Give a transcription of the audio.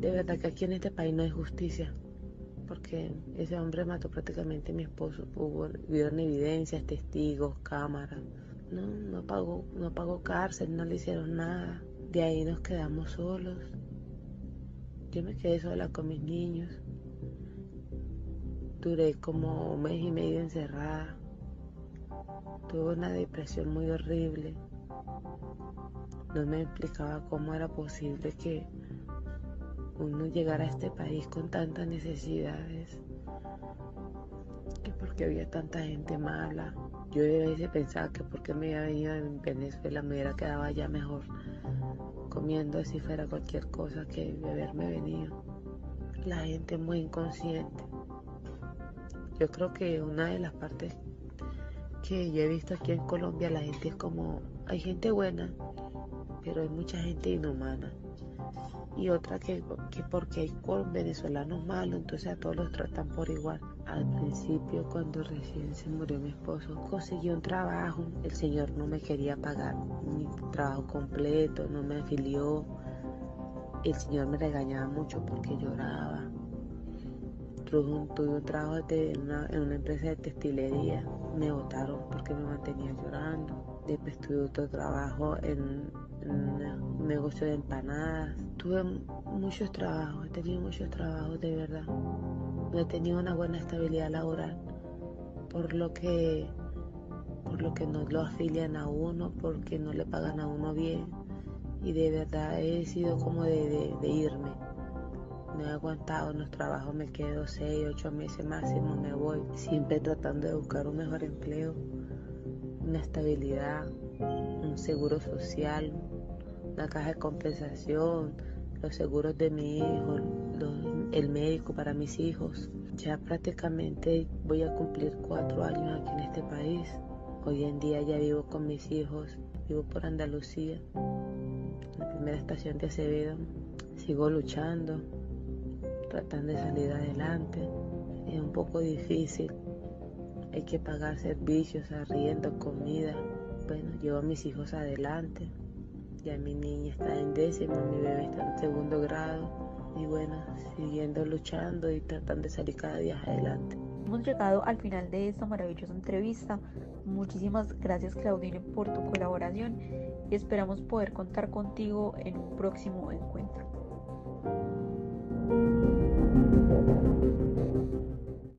De verdad que aquí en este país no hay justicia, porque ese hombre mató prácticamente a mi esposo. Hubo, vieron evidencias, testigos, cámaras. No, no pagó, no pagó cárcel, no le hicieron nada. De ahí nos quedamos solos. Yo me quedé sola con mis niños. Duré como un mes y medio encerrada. Tuve una depresión muy horrible. No me explicaba cómo era posible que uno llegara a este país con tantas necesidades. Que porque había tanta gente mala. Yo a veces pensaba que porque me había venido en Venezuela me hubiera quedado allá mejor comiendo si fuera cualquier cosa que haberme venido. La gente muy inconsciente. Yo creo que una de las partes que yo he visto aquí en Colombia, la gente es como, hay gente buena, pero hay mucha gente inhumana. Y otra que, que porque hay venezolanos malos, entonces a todos los tratan por igual. Al principio, cuando recién se murió mi esposo, conseguí un trabajo. El señor no me quería pagar mi trabajo completo, no me afilió. El señor me regañaba mucho porque lloraba. Tuve un, trabajo en, una, en una empresa de textilería. Me votaron porque me mantenía llorando. Después tuve otro trabajo en un negocio de empanadas. Tuve muchos trabajos, he tenido muchos trabajos de verdad. No he tenido una buena estabilidad laboral, por lo que por lo que no lo afilian a uno, porque no le pagan a uno bien. Y de verdad he sido como de, de, irme. No he aguantado en los trabajos, me quedo seis, ocho meses máximo, me voy. Siempre tratando de buscar un mejor empleo, una estabilidad, seguro social, una caja de compensación, los seguros de mi hijo, el médico para mis hijos. Ya prácticamente voy a cumplir cuatro años aquí en este país. Hoy en día ya vivo con mis hijos, vivo por Andalucía, la primera estación de Acevedo. Sigo luchando, tratando de salir adelante. Es un poco difícil. Hay que pagar servicios, arriendo, comida. Bueno, llevo a mis hijos adelante. Ya mi niña está en décimo, mi bebé está en segundo grado. Y bueno, siguiendo luchando y tratando de salir cada día adelante. Hemos llegado al final de esta maravillosa entrevista. Muchísimas gracias Claudine por tu colaboración y esperamos poder contar contigo en un próximo encuentro.